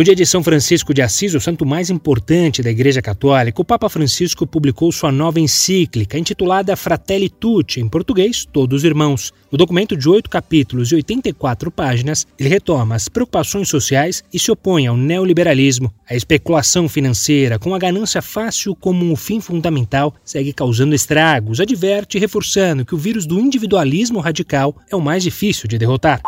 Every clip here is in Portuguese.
No dia de São Francisco de Assis, o santo mais importante da Igreja Católica, o Papa Francisco publicou sua nova encíclica, intitulada Fratelli Tutti, em português, Todos Irmãos. No documento de oito capítulos e 84 páginas, ele retoma as preocupações sociais e se opõe ao neoliberalismo. A especulação financeira, com a ganância fácil como um fim fundamental, segue causando estragos, adverte reforçando que o vírus do individualismo radical é o mais difícil de derrotar.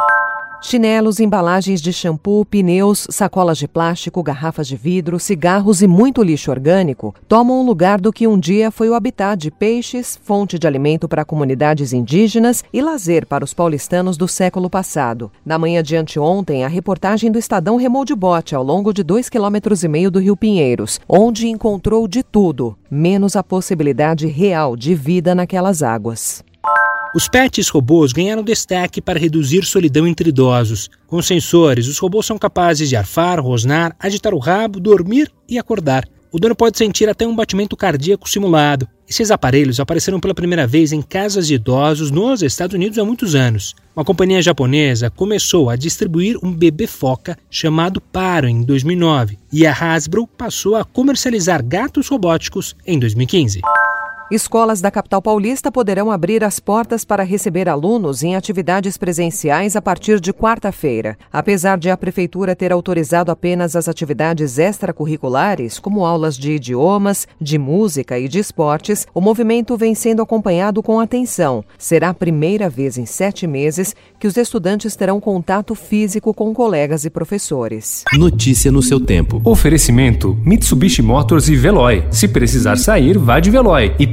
Chinelos, embalagens de shampoo, pneus, sacolas de plástico, garrafas de vidro, cigarros e muito lixo orgânico tomam o lugar do que um dia foi o habitat de peixes, fonte de alimento para comunidades indígenas e lazer para os paulistanos do século passado. Na manhã de anteontem, a reportagem do Estadão remou de bote ao longo de dois quilômetros e meio do Rio Pinheiros, onde encontrou de tudo, menos a possibilidade real de vida naquelas águas. Os pets robôs ganharam destaque para reduzir solidão entre idosos. Com sensores, os robôs são capazes de arfar, rosnar, agitar o rabo, dormir e acordar. O dono pode sentir até um batimento cardíaco simulado. Esses aparelhos apareceram pela primeira vez em casas de idosos nos Estados Unidos há muitos anos. Uma companhia japonesa começou a distribuir um bebê foca chamado Paro em 2009 e a Hasbro passou a comercializar gatos robóticos em 2015. Escolas da capital paulista poderão abrir as portas para receber alunos em atividades presenciais a partir de quarta-feira. Apesar de a prefeitura ter autorizado apenas as atividades extracurriculares, como aulas de idiomas, de música e de esportes, o movimento vem sendo acompanhado com atenção. Será a primeira vez em sete meses que os estudantes terão contato físico com colegas e professores. Notícia no seu tempo. Oferecimento: Mitsubishi Motors e Veloy. Se precisar sair, vá de Veloy e